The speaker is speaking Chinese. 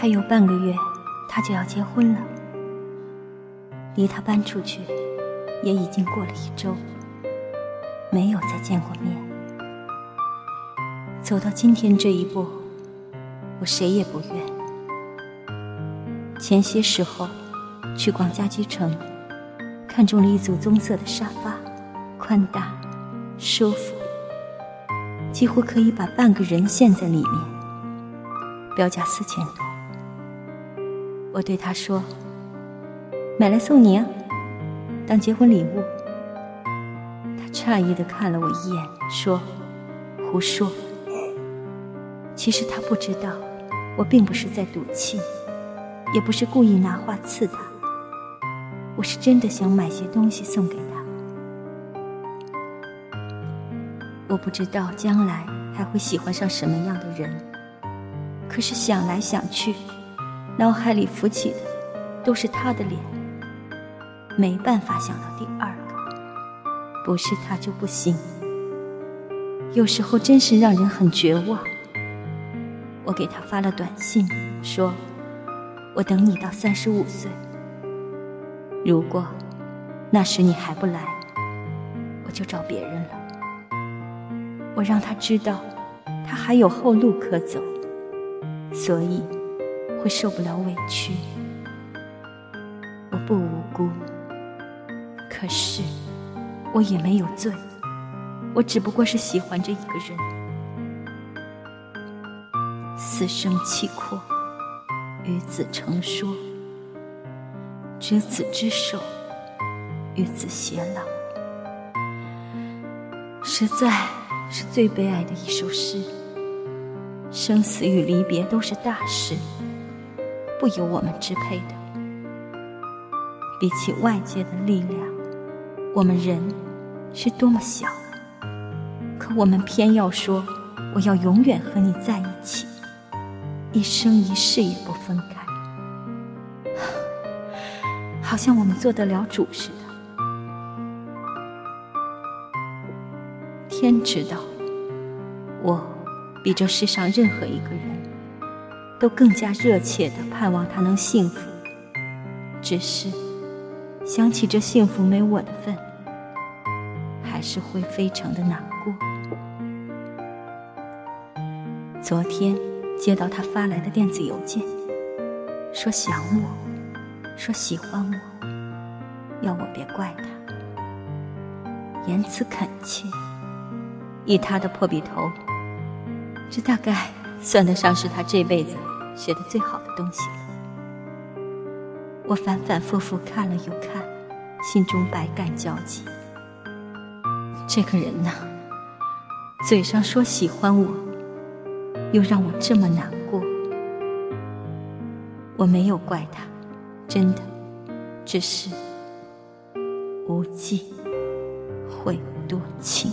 还有半个月，他就要结婚了。离他搬出去，也已经过了一周，没有再见过面。走到今天这一步，我谁也不怨。前些时候，去逛家居城，看中了一组棕色的沙发，宽大、舒服，几乎可以把半个人陷在里面。标价四千多，我对他说：“买来送你啊，当结婚礼物。”他诧异的看了我一眼，说：“胡说。”其实他不知道，我并不是在赌气。也不是故意拿话刺他，我是真的想买些东西送给他。我不知道将来还会喜欢上什么样的人，可是想来想去，脑海里浮起的都是他的脸，没办法想到第二个，不是他就不行。有时候真是让人很绝望。我给他发了短信，说。我等你到三十五岁。如果那时你还不来，我就找别人了。我让他知道，他还有后路可走，所以会受不了委屈。我不无辜，可是我也没有罪，我只不过是喜欢着一个人，死生契阔。与子成说，执子之手，与子偕老，实在是最悲哀的一首诗。生死与离别都是大事，不由我们支配的。比起外界的力量，我们人是多么小，可我们偏要说，我要永远和你在一起。一生一世也不分开，好像我们做得了主似的。天知道，我比这世上任何一个人都更加热切的盼望他能幸福。只是想起这幸福没我的份，还是会非常的难过。昨天。接到他发来的电子邮件，说想我，说喜欢我，要我别怪他，言辞恳切。以他的破笔头，这大概算得上是他这辈子写的最好的东西了。我反反复复看了又看，心中百感交集。这个人呐，嘴上说喜欢我。又让我这么难过，我没有怪他，真的，只是无忌会多情。